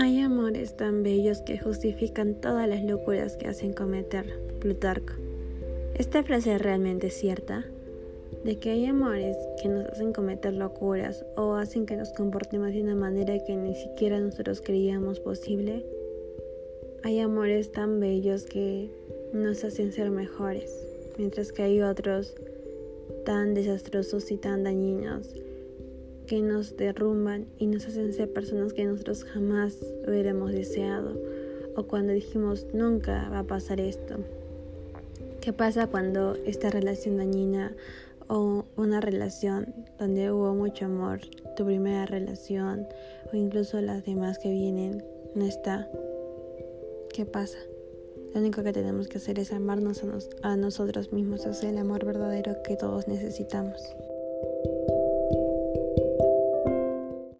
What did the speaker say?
Hay amores tan bellos que justifican todas las locuras que hacen cometer Plutarco. Esta frase es realmente cierta, de que hay amores que nos hacen cometer locuras o hacen que nos comportemos de una manera que ni siquiera nosotros creíamos posible. Hay amores tan bellos que nos hacen ser mejores, mientras que hay otros tan desastrosos y tan dañinos que nos derrumban y nos hacen ser personas que nosotros jamás hubiéramos deseado o cuando dijimos nunca va a pasar esto. ¿Qué pasa cuando esta relación dañina o una relación donde hubo mucho amor, tu primera relación o incluso las demás que vienen, no está? ¿Qué pasa? Lo único que tenemos que hacer es amarnos a, a nosotros mismos, es el amor verdadero que todos necesitamos.